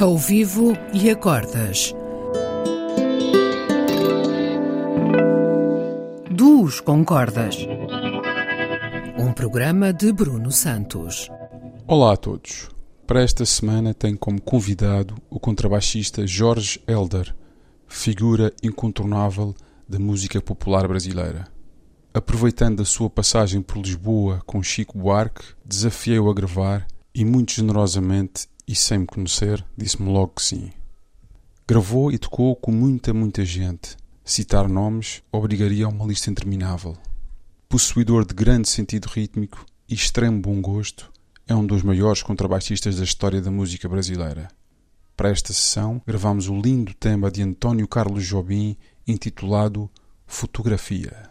ao vivo e a cordas. Duos com cordas. Um programa de Bruno Santos. Olá a todos. Para esta semana tenho como convidado o contrabaixista Jorge Elder, figura incontornável da música popular brasileira. Aproveitando a sua passagem por Lisboa com Chico Buarque, desafiei-o a gravar e muito generosamente e sem me conhecer, disse-me logo que sim. Gravou e tocou com muita, muita gente. Citar nomes obrigaria a uma lista interminável. Possuidor de grande sentido rítmico e extremo bom gosto, é um dos maiores contrabaixistas da história da música brasileira. Para esta sessão, gravamos o lindo tema de António Carlos Jobim intitulado Fotografia.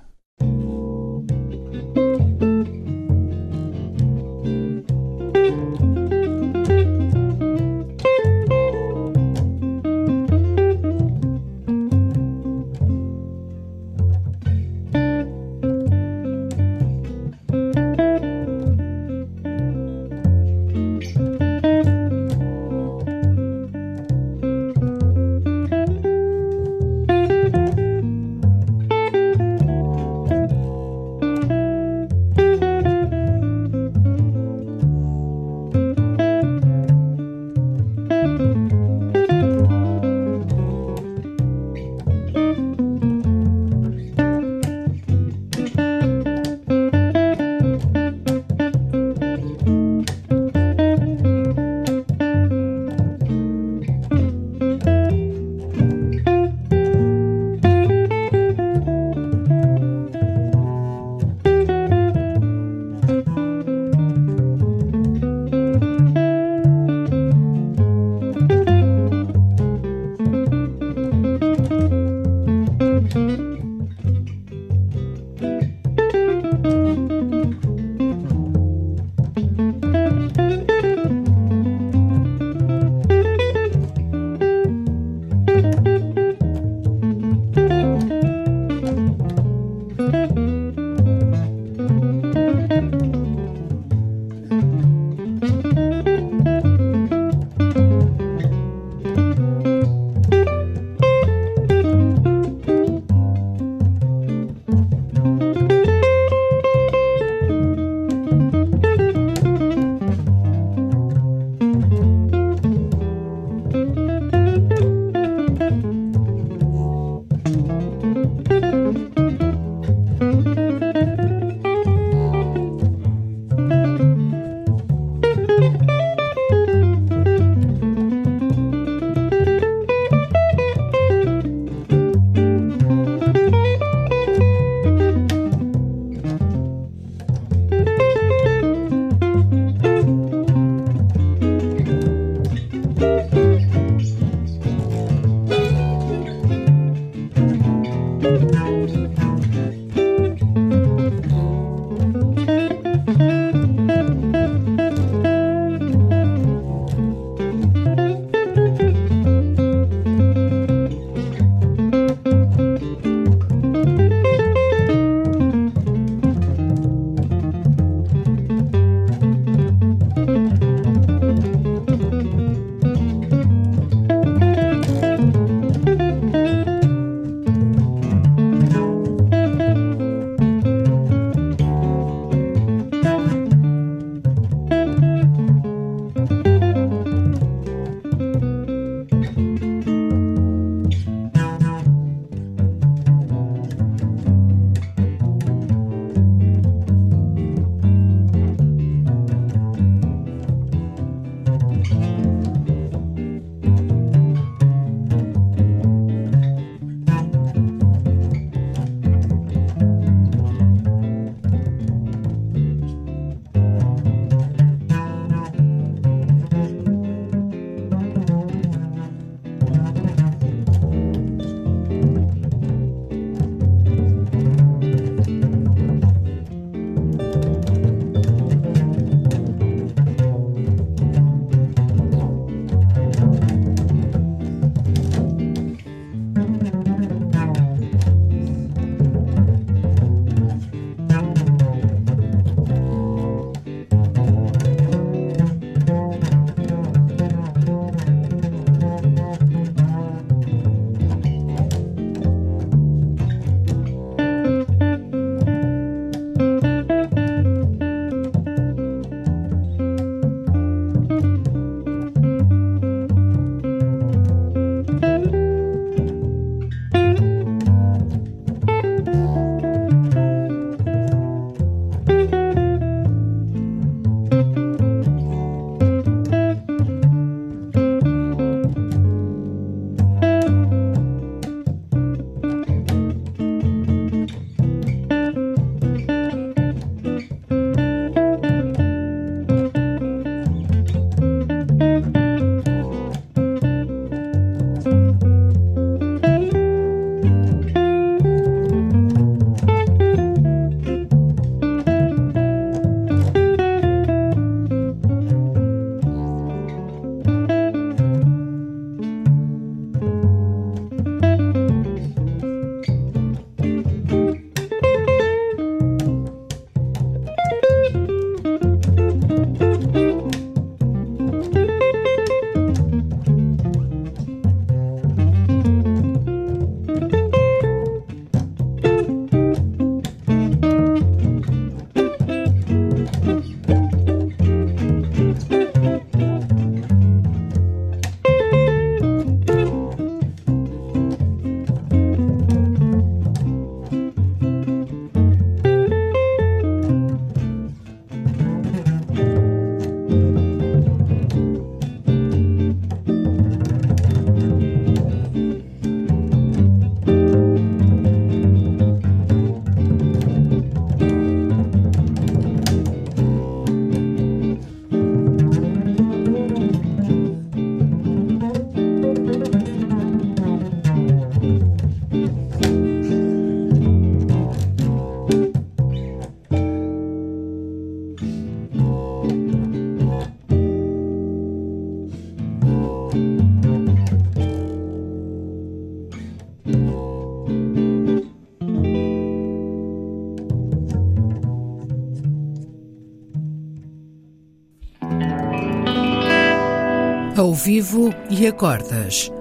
Ao vivo e a cordas.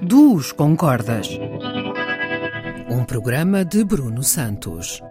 Duos com cordas. Um programa de Bruno Santos.